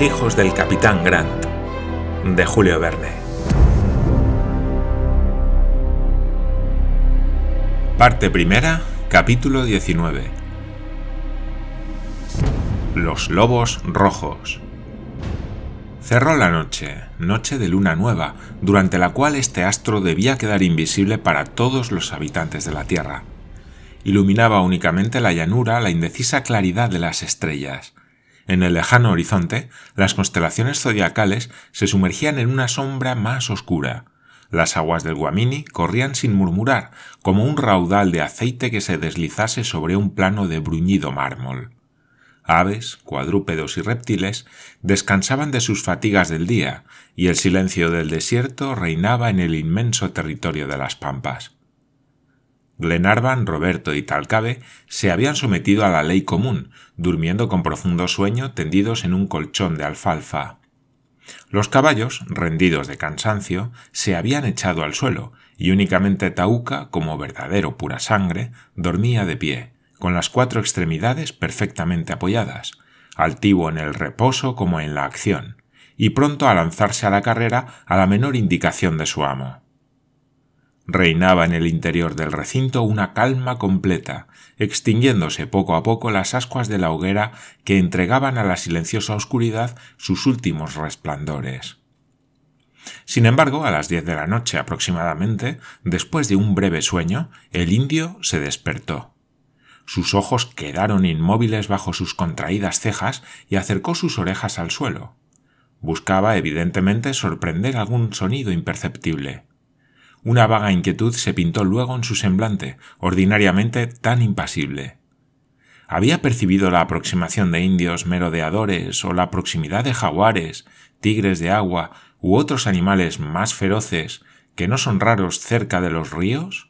Hijos del capitán Grant, de Julio Verne. Parte primera, capítulo 19. Los lobos rojos. Cerró la noche, noche de luna nueva, durante la cual este astro debía quedar invisible para todos los habitantes de la Tierra. Iluminaba únicamente la llanura la indecisa claridad de las estrellas. En el lejano horizonte, las constelaciones zodiacales se sumergían en una sombra más oscura. Las aguas del Guamini corrían sin murmurar, como un raudal de aceite que se deslizase sobre un plano de bruñido mármol. Aves, cuadrúpedos y reptiles descansaban de sus fatigas del día, y el silencio del desierto reinaba en el inmenso territorio de las pampas. Glenarvan, Roberto y Talcabe se habían sometido a la ley común, durmiendo con profundo sueño tendidos en un colchón de alfalfa. Los caballos, rendidos de cansancio, se habían echado al suelo, y únicamente Tauca, como verdadero pura sangre, dormía de pie, con las cuatro extremidades perfectamente apoyadas, altivo en el reposo como en la acción, y pronto a lanzarse a la carrera a la menor indicación de su amo. Reinaba en el interior del recinto una calma completa, extinguiéndose poco a poco las ascuas de la hoguera que entregaban a la silenciosa oscuridad sus últimos resplandores. Sin embargo, a las diez de la noche aproximadamente, después de un breve sueño, el indio se despertó. Sus ojos quedaron inmóviles bajo sus contraídas cejas y acercó sus orejas al suelo. Buscaba evidentemente sorprender algún sonido imperceptible. Una vaga inquietud se pintó luego en su semblante, ordinariamente tan impasible. Había percibido la aproximación de indios merodeadores o la proximidad de jaguares, tigres de agua u otros animales más feroces que no son raros cerca de los ríos?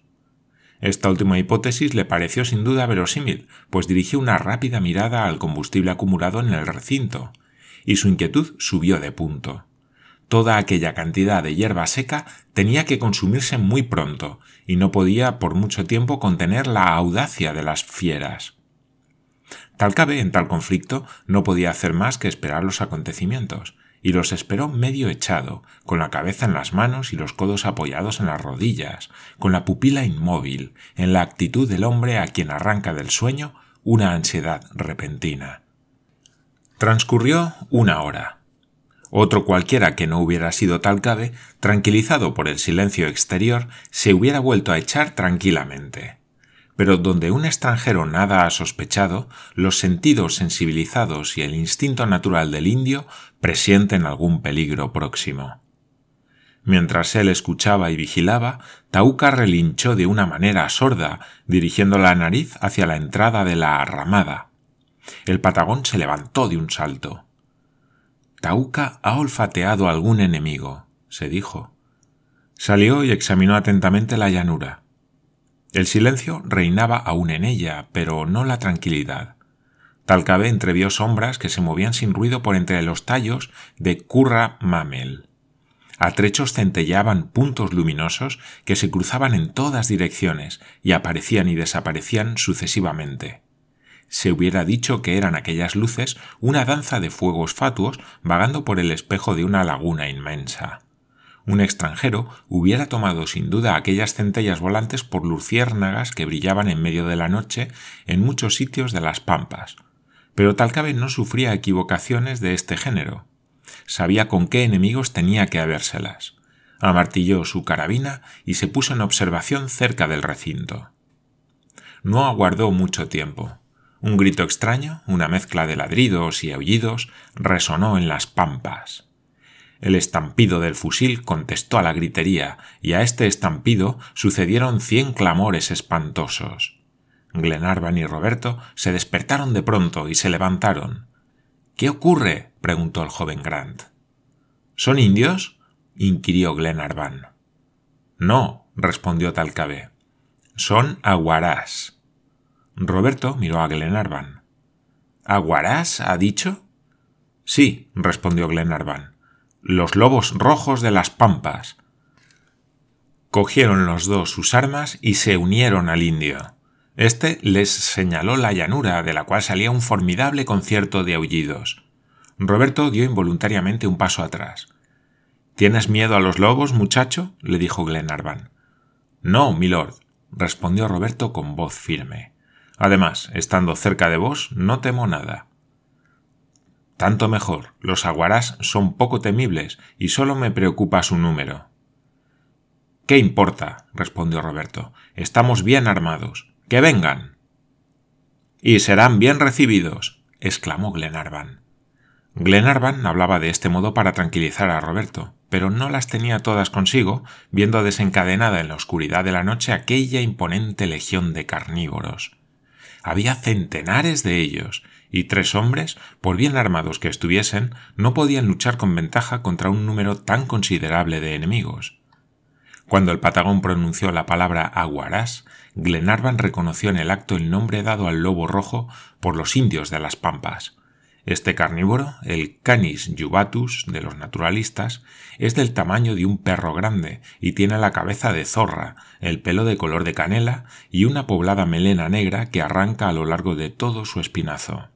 Esta última hipótesis le pareció sin duda verosímil, pues dirigió una rápida mirada al combustible acumulado en el recinto, y su inquietud subió de punto. Toda aquella cantidad de hierba seca tenía que consumirse muy pronto, y no podía por mucho tiempo contener la audacia de las fieras. Talcabe en tal conflicto no podía hacer más que esperar los acontecimientos, y los esperó medio echado, con la cabeza en las manos y los codos apoyados en las rodillas, con la pupila inmóvil, en la actitud del hombre a quien arranca del sueño una ansiedad repentina. Transcurrió una hora. Otro cualquiera que no hubiera sido Talcabe, tranquilizado por el silencio exterior, se hubiera vuelto a echar tranquilamente. Pero donde un extranjero nada ha sospechado, los sentidos sensibilizados y el instinto natural del indio presienten algún peligro próximo. Mientras él escuchaba y vigilaba, Tauca relinchó de una manera sorda, dirigiendo la nariz hacia la entrada de la arramada. El patagón se levantó de un salto. Tauca ha olfateado algún enemigo, se dijo. Salió y examinó atentamente la llanura. El silencio reinaba aún en ella, pero no la tranquilidad. Talcabe entrevió sombras que se movían sin ruido por entre los tallos de Curra Mamel. A trechos centellaban puntos luminosos que se cruzaban en todas direcciones y aparecían y desaparecían sucesivamente se hubiera dicho que eran aquellas luces una danza de fuegos fatuos vagando por el espejo de una laguna inmensa. Un extranjero hubiera tomado sin duda aquellas centellas volantes por luciérnagas que brillaban en medio de la noche en muchos sitios de las pampas. Pero Talcabe no sufría equivocaciones de este género. Sabía con qué enemigos tenía que habérselas. Amartilló su carabina y se puso en observación cerca del recinto. No aguardó mucho tiempo. Un grito extraño, una mezcla de ladridos y aullidos, resonó en las pampas. El estampido del fusil contestó a la gritería, y a este estampido sucedieron cien clamores espantosos. Glenarvan y Roberto se despertaron de pronto y se levantaron. ¿Qué ocurre? preguntó el joven Grant. ¿Son indios? inquirió Glenarvan. No, respondió Talcabe. Son aguarás. Roberto miró a Glenarvan. ¿Aguarás ha dicho? Sí, respondió Glenarvan. Los lobos rojos de las pampas. Cogieron los dos sus armas y se unieron al indio. Este les señaló la llanura, de la cual salía un formidable concierto de aullidos. Roberto dio involuntariamente un paso atrás. ¿Tienes miedo a los lobos, muchacho? le dijo Glenarvan. No, milord, respondió Roberto con voz firme. Además, estando cerca de vos, no temo nada. Tanto mejor, los aguarás son poco temibles y solo me preocupa su número. ¿Qué importa? respondió Roberto. Estamos bien armados. ¡Que vengan! Y serán bien recibidos, exclamó Glenarvan. Glenarvan hablaba de este modo para tranquilizar a Roberto, pero no las tenía todas consigo, viendo desencadenada en la oscuridad de la noche aquella imponente legión de carnívoros. Había centenares de ellos, y tres hombres, por bien armados que estuviesen, no podían luchar con ventaja contra un número tan considerable de enemigos. Cuando el patagón pronunció la palabra aguarás, Glenarvan reconoció en el acto el nombre dado al lobo rojo por los indios de las pampas. Este carnívoro, el Canis jubatus de los naturalistas, es del tamaño de un perro grande y tiene la cabeza de zorra, el pelo de color de canela y una poblada melena negra que arranca a lo largo de todo su espinazo.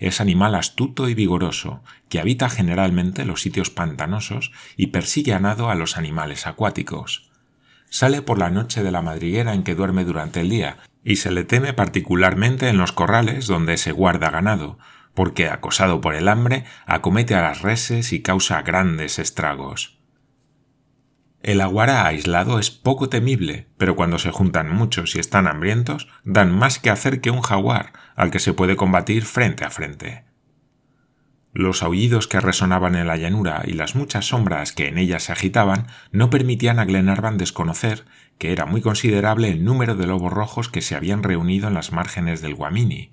Es animal astuto y vigoroso, que habita generalmente los sitios pantanosos y persigue a nado a los animales acuáticos. Sale por la noche de la madriguera en que duerme durante el día, y se le teme particularmente en los corrales donde se guarda ganado, porque acosado por el hambre acomete a las reses y causa grandes estragos. El aguara aislado es poco temible, pero cuando se juntan muchos y están hambrientos, dan más que hacer que un jaguar, al que se puede combatir frente a frente. Los aullidos que resonaban en la llanura y las muchas sombras que en ella se agitaban no permitían a Glenarvan desconocer que era muy considerable el número de lobos rojos que se habían reunido en las márgenes del Guamini,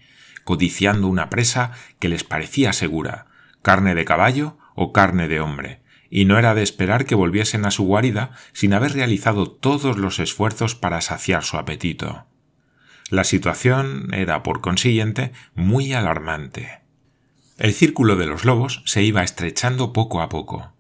codiciando una presa que les parecía segura, carne de caballo o carne de hombre, y no era de esperar que volviesen a su guarida sin haber realizado todos los esfuerzos para saciar su apetito. La situación era, por consiguiente, muy alarmante. El círculo de los lobos se iba estrechando poco a poco.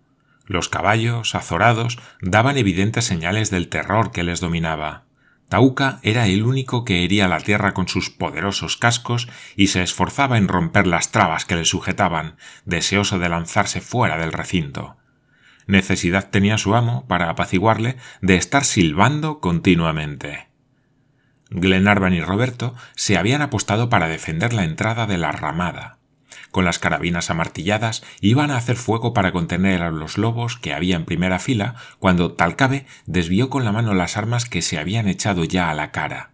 Los caballos, azorados, daban evidentes señales del terror que les dominaba. Tauca era el único que hería la tierra con sus poderosos cascos y se esforzaba en romper las trabas que le sujetaban, deseoso de lanzarse fuera del recinto. Necesidad tenía su amo, para apaciguarle, de estar silbando continuamente. Glenarvan y Roberto se habían apostado para defender la entrada de la ramada con las carabinas amartilladas, iban a hacer fuego para contener a los lobos que había en primera fila, cuando Talcabe desvió con la mano las armas que se habían echado ya a la cara.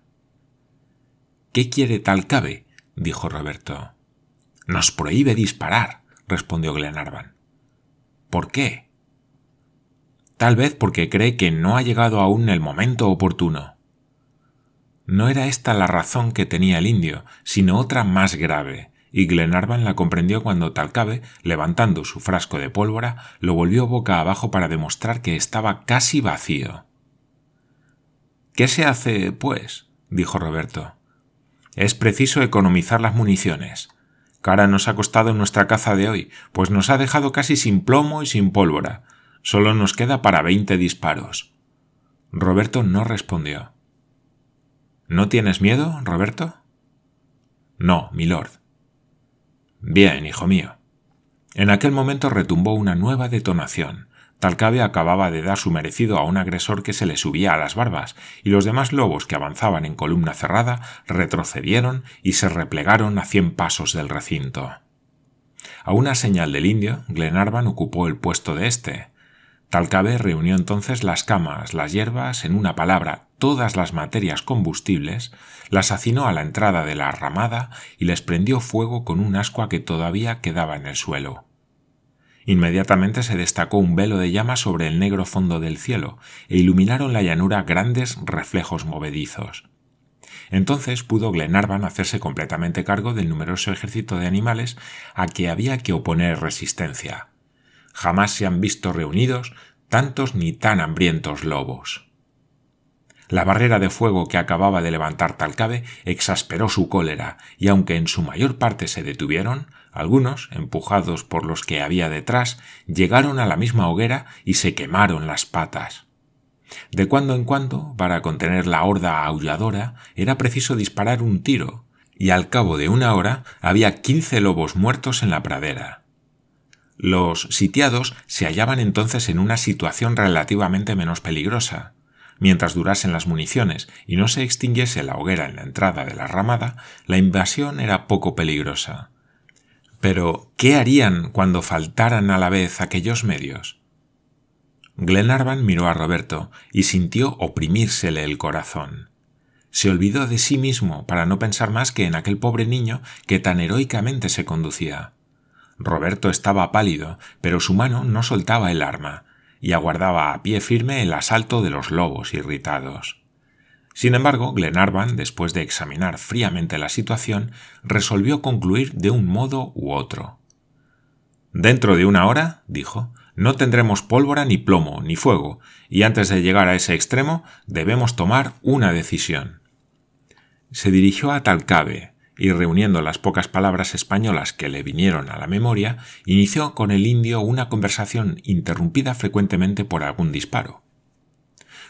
¿Qué quiere Talcabe? dijo Roberto. Nos prohíbe disparar, respondió Glenarvan. ¿Por qué? Tal vez porque cree que no ha llegado aún el momento oportuno. No era esta la razón que tenía el indio, sino otra más grave, y Glenarvan la comprendió cuando Talcabe, levantando su frasco de pólvora, lo volvió boca abajo para demostrar que estaba casi vacío. ¿Qué se hace, pues? dijo Roberto. Es preciso economizar las municiones. Cara nos ha costado nuestra caza de hoy, pues nos ha dejado casi sin plomo y sin pólvora. Solo nos queda para veinte disparos. Roberto no respondió. ¿No tienes miedo, Roberto? No, milord. Bien, hijo mío. En aquel momento retumbó una nueva detonación. Talcabe acababa de dar su merecido a un agresor que se le subía a las barbas, y los demás lobos que avanzaban en columna cerrada retrocedieron y se replegaron a cien pasos del recinto. A una señal del indio, Glenarvan ocupó el puesto de éste. Talcabe reunió entonces las camas, las hierbas, en una palabra, todas las materias combustibles, las hacinó a la entrada de la ramada y les prendió fuego con un ascua que todavía quedaba en el suelo. Inmediatamente se destacó un velo de llama sobre el negro fondo del cielo e iluminaron la llanura grandes reflejos movedizos. Entonces pudo Glenarvan hacerse completamente cargo del numeroso ejército de animales a que había que oponer resistencia jamás se han visto reunidos tantos ni tan hambrientos lobos. La barrera de fuego que acababa de levantar Talcabe exasperó su cólera, y aunque en su mayor parte se detuvieron, algunos, empujados por los que había detrás, llegaron a la misma hoguera y se quemaron las patas. De cuando en cuando, para contener la horda aulladora, era preciso disparar un tiro, y al cabo de una hora había quince lobos muertos en la pradera. Los sitiados se hallaban entonces en una situación relativamente menos peligrosa. Mientras durasen las municiones y no se extinguiese la hoguera en la entrada de la ramada, la invasión era poco peligrosa. Pero, ¿qué harían cuando faltaran a la vez aquellos medios? Glenarvan miró a Roberto y sintió oprimírsele el corazón. Se olvidó de sí mismo para no pensar más que en aquel pobre niño que tan heroicamente se conducía. Roberto estaba pálido, pero su mano no soltaba el arma, y aguardaba a pie firme el asalto de los lobos irritados. Sin embargo, Glenarvan, después de examinar fríamente la situación, resolvió concluir de un modo u otro. Dentro de una hora, dijo, no tendremos pólvora ni plomo ni fuego, y antes de llegar a ese extremo debemos tomar una decisión. Se dirigió a Talcabe, y reuniendo las pocas palabras españolas que le vinieron a la memoria, inició con el indio una conversación interrumpida frecuentemente por algún disparo.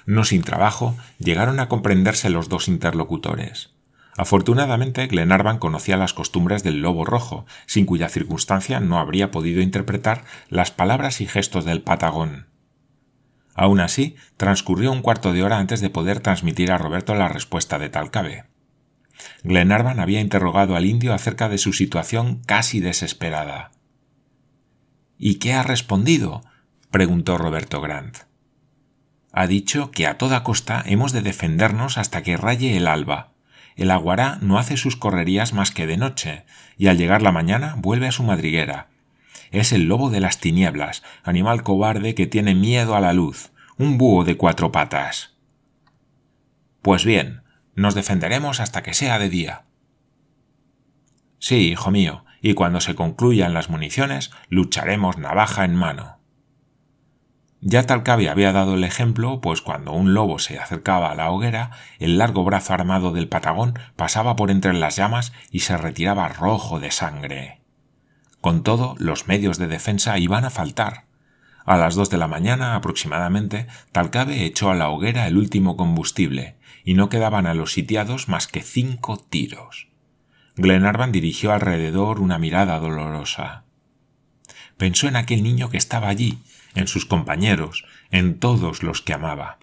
No sin trabajo llegaron a comprenderse los dos interlocutores. Afortunadamente, Glenarvan conocía las costumbres del lobo rojo, sin cuya circunstancia no habría podido interpretar las palabras y gestos del patagón. Aún así, transcurrió un cuarto de hora antes de poder transmitir a Roberto la respuesta de Talcabe. Glenarvan había interrogado al indio acerca de su situación casi desesperada. ¿Y qué ha respondido? preguntó Roberto Grant. Ha dicho que a toda costa hemos de defendernos hasta que raye el alba. El aguará no hace sus correrías más que de noche, y al llegar la mañana vuelve a su madriguera. Es el lobo de las tinieblas, animal cobarde que tiene miedo a la luz, un búho de cuatro patas. Pues bien, nos defenderemos hasta que sea de día. Sí, hijo mío, y cuando se concluyan las municiones, lucharemos navaja en mano. Ya Talcabe había dado el ejemplo, pues cuando un lobo se acercaba a la hoguera, el largo brazo armado del patagón pasaba por entre las llamas y se retiraba rojo de sangre. Con todo, los medios de defensa iban a faltar. A las dos de la mañana aproximadamente, Talcabe echó a la hoguera el último combustible, y no quedaban a los sitiados más que cinco tiros. Glenarvan dirigió alrededor una mirada dolorosa. Pensó en aquel niño que estaba allí, en sus compañeros, en todos los que amaba.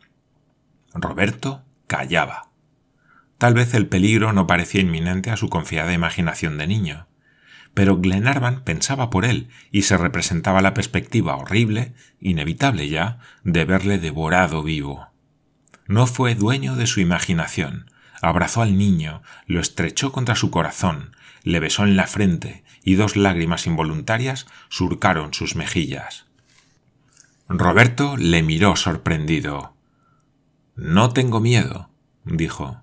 Roberto callaba. Tal vez el peligro no parecía inminente a su confiada imaginación de niño, pero Glenarvan pensaba por él y se representaba la perspectiva horrible, inevitable ya, de verle devorado vivo. No fue dueño de su imaginación. Abrazó al niño, lo estrechó contra su corazón, le besó en la frente y dos lágrimas involuntarias surcaron sus mejillas. Roberto le miró sorprendido. No tengo miedo, dijo.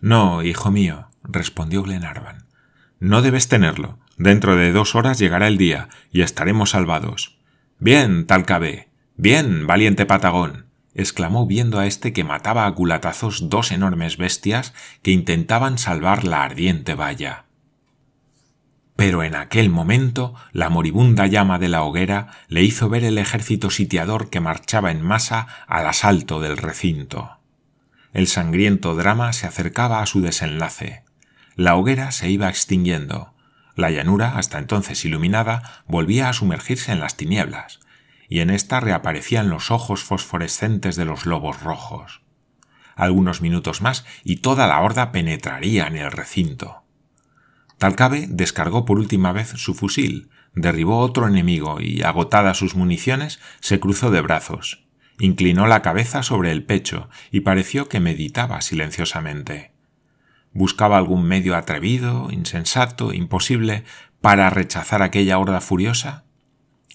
No, hijo mío, respondió Glenarvan. No debes tenerlo. Dentro de dos horas llegará el día y estaremos salvados. Bien, Talcabe. Bien, valiente Patagón exclamó viendo a este que mataba a culatazos dos enormes bestias que intentaban salvar la ardiente valla. Pero en aquel momento la moribunda llama de la hoguera le hizo ver el ejército sitiador que marchaba en masa al asalto del recinto. El sangriento drama se acercaba a su desenlace. La hoguera se iba extinguiendo. La llanura, hasta entonces iluminada, volvía a sumergirse en las tinieblas, y en ésta reaparecían los ojos fosforescentes de los lobos rojos. Algunos minutos más y toda la horda penetraría en el recinto. Talcabe descargó por última vez su fusil, derribó otro enemigo y, agotadas sus municiones, se cruzó de brazos, inclinó la cabeza sobre el pecho y pareció que meditaba silenciosamente. Buscaba algún medio atrevido, insensato, imposible, para rechazar aquella horda furiosa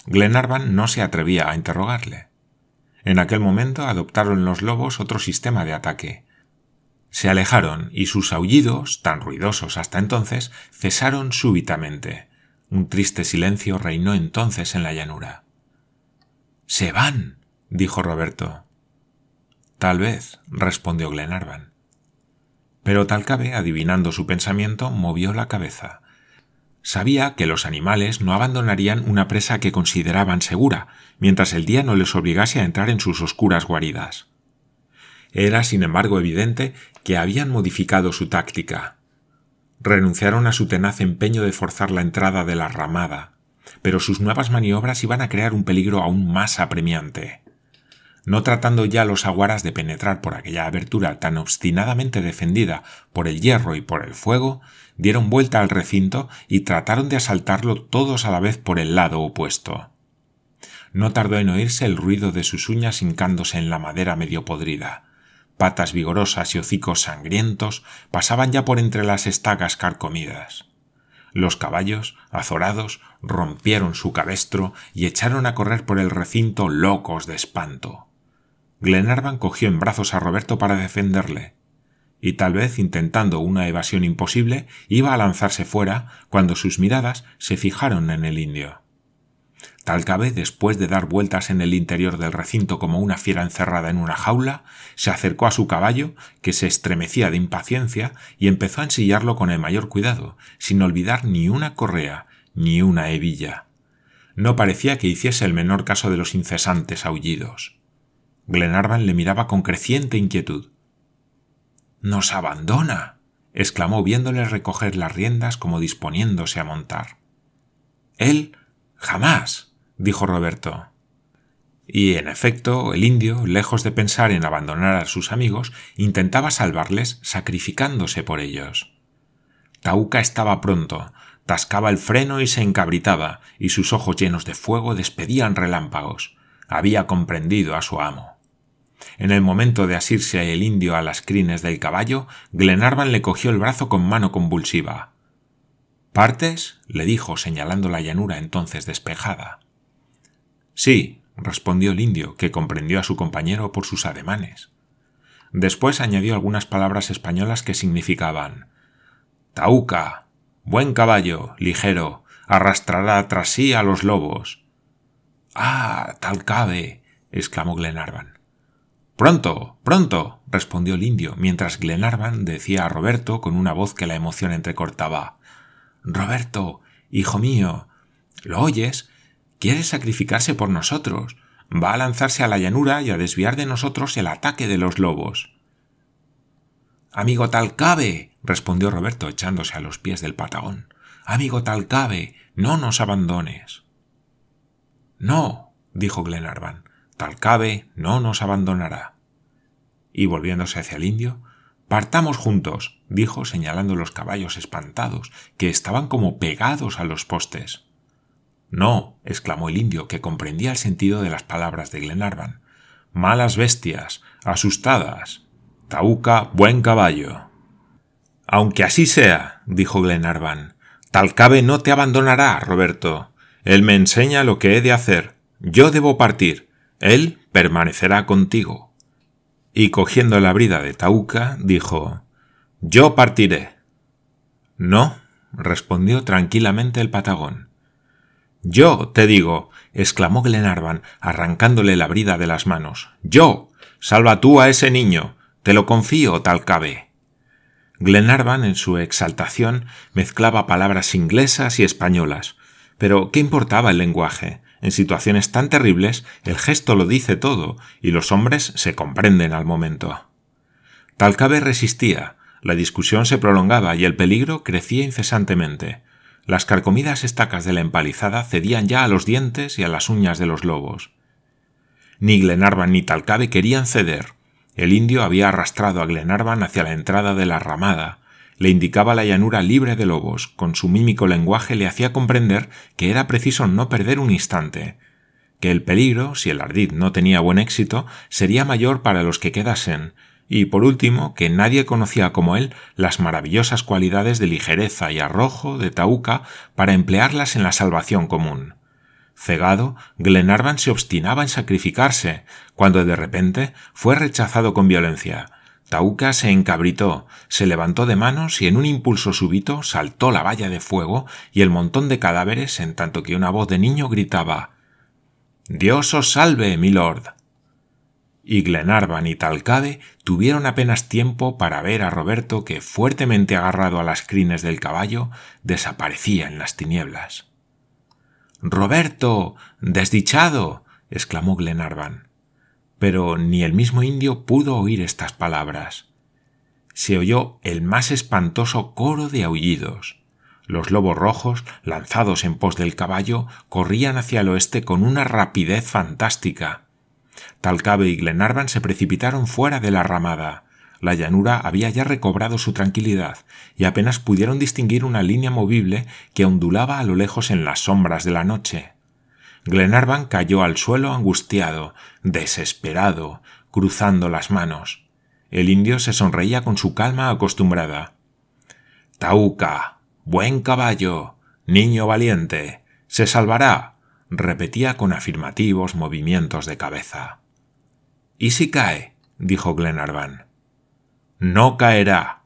Glenarvan no se atrevía a interrogarle. En aquel momento adoptaron los lobos otro sistema de ataque. Se alejaron y sus aullidos, tan ruidosos hasta entonces, cesaron súbitamente. Un triste silencio reinó entonces en la llanura. Se van. dijo Roberto. Tal vez, respondió Glenarvan. Pero Talcabe, adivinando su pensamiento, movió la cabeza. Sabía que los animales no abandonarían una presa que consideraban segura, mientras el día no les obligase a entrar en sus oscuras guaridas. Era, sin embargo, evidente que habían modificado su táctica. Renunciaron a su tenaz empeño de forzar la entrada de la ramada. pero sus nuevas maniobras iban a crear un peligro aún más apremiante. No tratando ya los aguaras de penetrar por aquella abertura tan obstinadamente defendida por el hierro y por el fuego, dieron vuelta al recinto y trataron de asaltarlo todos a la vez por el lado opuesto. No tardó en oírse el ruido de sus uñas hincándose en la madera medio podrida. Patas vigorosas y hocicos sangrientos pasaban ya por entre las estacas carcomidas. Los caballos, azorados, rompieron su cabestro y echaron a correr por el recinto locos de espanto. Glenarvan cogió en brazos a Roberto para defenderle, y tal vez intentando una evasión imposible, iba a lanzarse fuera cuando sus miradas se fijaron en el indio. Talcabe, después de dar vueltas en el interior del recinto como una fiera encerrada en una jaula, se acercó a su caballo, que se estremecía de impaciencia, y empezó a ensillarlo con el mayor cuidado, sin olvidar ni una correa, ni una hebilla. No parecía que hiciese el menor caso de los incesantes aullidos. Glenarvan le miraba con creciente inquietud. Nos abandona. exclamó viéndole recoger las riendas como disponiéndose a montar. Él jamás dijo Roberto. Y en efecto, el indio, lejos de pensar en abandonar a sus amigos, intentaba salvarles sacrificándose por ellos. Tauca estaba pronto, tascaba el freno y se encabritaba, y sus ojos llenos de fuego despedían relámpagos. Había comprendido a su amo. En el momento de asirse el indio a las crines del caballo, Glenarvan le cogió el brazo con mano convulsiva. ¿Partes? le dijo, señalando la llanura entonces despejada. Sí, respondió el indio, que comprendió a su compañero por sus ademanes. Después añadió algunas palabras españolas que significaban Tauca, buen caballo, ligero, arrastrará tras sí a los lobos. Ah, tal cabe, exclamó Glenarvan. Pronto, pronto, respondió el indio, mientras Glenarvan decía a Roberto con una voz que la emoción entrecortaba Roberto, hijo mío, ¿lo oyes? quiere sacrificarse por nosotros, va a lanzarse a la llanura y a desviar de nosotros el ataque de los lobos. Amigo Talcabe, respondió Roberto echándose a los pies del patagón. Amigo Talcabe, no nos abandones. No, dijo Glenarvan, Talcabe no nos abandonará. Y volviéndose hacia el indio, Partamos juntos, dijo señalando los caballos espantados, que estaban como pegados a los postes. No, exclamó el indio, que comprendía el sentido de las palabras de Glenarvan. Malas bestias, asustadas. Tauca, buen caballo. Aunque así sea, dijo Glenarvan, Talcabe no te abandonará, Roberto. Él me enseña lo que he de hacer. Yo debo partir. Él permanecerá contigo. Y cogiendo la brida de Tauca, dijo Yo partiré. No, respondió tranquilamente el patagón. Yo te digo, exclamó Glenarvan, arrancándole la brida de las manos. Yo. Salva tú a ese niño. Te lo confío, tal cabe. Glenarvan, en su exaltación, mezclaba palabras inglesas y españolas. Pero ¿qué importaba el lenguaje? En situaciones tan terribles, el gesto lo dice todo, y los hombres se comprenden al momento. Talcabe resistía, la discusión se prolongaba y el peligro crecía incesantemente. Las carcomidas estacas de la empalizada cedían ya a los dientes y a las uñas de los lobos. Ni Glenarvan ni Talcabe querían ceder. El indio había arrastrado a Glenarvan hacia la entrada de la ramada, le indicaba la llanura libre de lobos, con su mímico lenguaje le hacía comprender que era preciso no perder un instante, que el peligro, si el ardid no tenía buen éxito, sería mayor para los que quedasen, y por último que nadie conocía como él las maravillosas cualidades de ligereza y arrojo de Tauca para emplearlas en la salvación común. Cegado, Glenarvan se obstinaba en sacrificarse, cuando de repente fue rechazado con violencia. Tauca se encabritó, se levantó de manos y en un impulso súbito saltó la valla de fuego y el montón de cadáveres en tanto que una voz de niño gritaba Dios os salve, milord y Glenarvan y Talcade tuvieron apenas tiempo para ver a Roberto que, fuertemente agarrado a las crines del caballo, desaparecía en las tinieblas. Roberto. desdichado. exclamó Glenarvan. Pero ni el mismo indio pudo oír estas palabras. Se oyó el más espantoso coro de aullidos. Los lobos rojos, lanzados en pos del caballo, corrían hacia el oeste con una rapidez fantástica. Talcabe y Glenarvan se precipitaron fuera de la ramada. La llanura había ya recobrado su tranquilidad, y apenas pudieron distinguir una línea movible que ondulaba a lo lejos en las sombras de la noche. Glenarvan cayó al suelo angustiado, desesperado, cruzando las manos. El indio se sonreía con su calma acostumbrada. Tauca, buen caballo, niño valiente, se salvará, repetía con afirmativos movimientos de cabeza. ¿Y si cae? dijo Glenarvan. No caerá.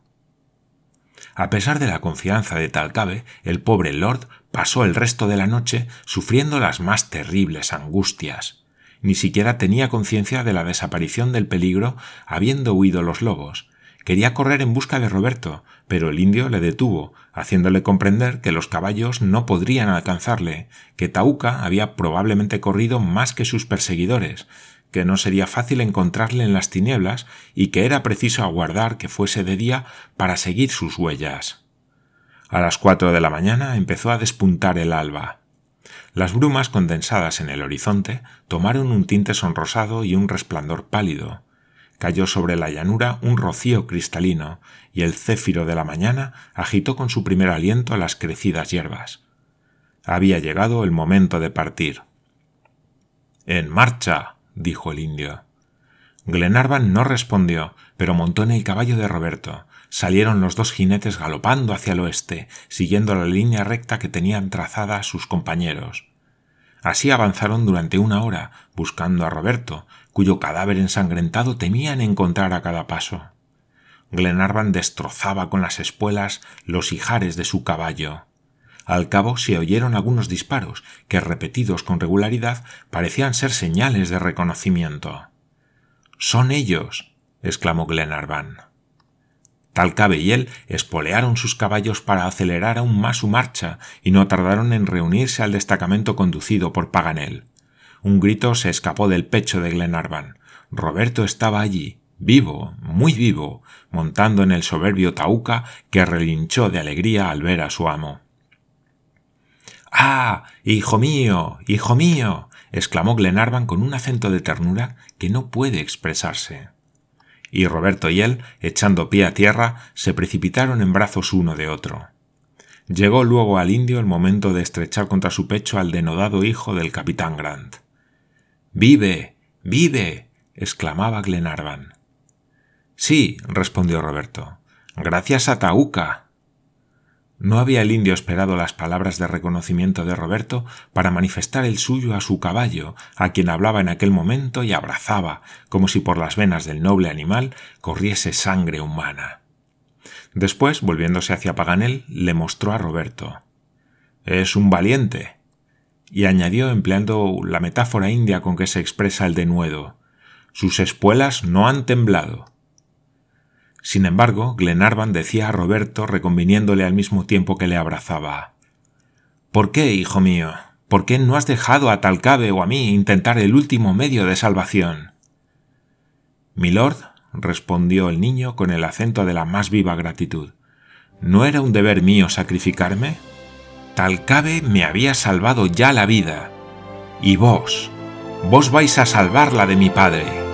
A pesar de la confianza de Talcabe, el pobre Lord pasó el resto de la noche sufriendo las más terribles angustias. Ni siquiera tenía conciencia de la desaparición del peligro habiendo huido los lobos. Quería correr en busca de Roberto, pero el indio le detuvo, haciéndole comprender que los caballos no podrían alcanzarle, que Tauca había probablemente corrido más que sus perseguidores, que no sería fácil encontrarle en las tinieblas y que era preciso aguardar que fuese de día para seguir sus huellas. A las cuatro de la mañana empezó a despuntar el alba. Las brumas condensadas en el horizonte tomaron un tinte sonrosado y un resplandor pálido. Cayó sobre la llanura un rocío cristalino, y el céfiro de la mañana agitó con su primer aliento las crecidas hierbas. Había llegado el momento de partir. En marcha dijo el indio. Glenarvan no respondió, pero montó en el caballo de Roberto. Salieron los dos jinetes galopando hacia el oeste, siguiendo la línea recta que tenían trazada sus compañeros. Así avanzaron durante una hora, buscando a Roberto, cuyo cadáver ensangrentado temían encontrar a cada paso. Glenarvan destrozaba con las espuelas los ijares de su caballo. Al cabo se oyeron algunos disparos que, repetidos con regularidad, parecían ser señales de reconocimiento. Son ellos. exclamó Glenarvan. Talcabe y él espolearon sus caballos para acelerar aún más su marcha y no tardaron en reunirse al destacamento conducido por Paganel. Un grito se escapó del pecho de Glenarvan. Roberto estaba allí, vivo, muy vivo, montando en el soberbio Tauca que relinchó de alegría al ver a su amo. Ah, hijo mío, hijo mío, exclamó Glenarvan con un acento de ternura que no puede expresarse. Y Roberto y él, echando pie a tierra, se precipitaron en brazos uno de otro. Llegó luego al indio el momento de estrechar contra su pecho al denodado hijo del capitán Grant. Vive. vive. exclamaba Glenarvan. Sí, respondió Roberto. Gracias a Tauca. No había el indio esperado las palabras de reconocimiento de Roberto para manifestar el suyo a su caballo, a quien hablaba en aquel momento y abrazaba, como si por las venas del noble animal corriese sangre humana. Después, volviéndose hacia Paganel, le mostró a Roberto. Es un valiente. Y añadió empleando la metáfora india con que se expresa el denuedo. Sus espuelas no han temblado. Sin embargo, Glenarvan decía a Roberto, reconviniéndole al mismo tiempo que le abrazaba ¿Por qué, hijo mío? ¿Por qué no has dejado a Talcabe o a mí intentar el último medio de salvación? Milord, respondió el niño con el acento de la más viva gratitud, ¿no era un deber mío sacrificarme? Talcabe me había salvado ya la vida. Y vos, vos vais a salvarla de mi padre.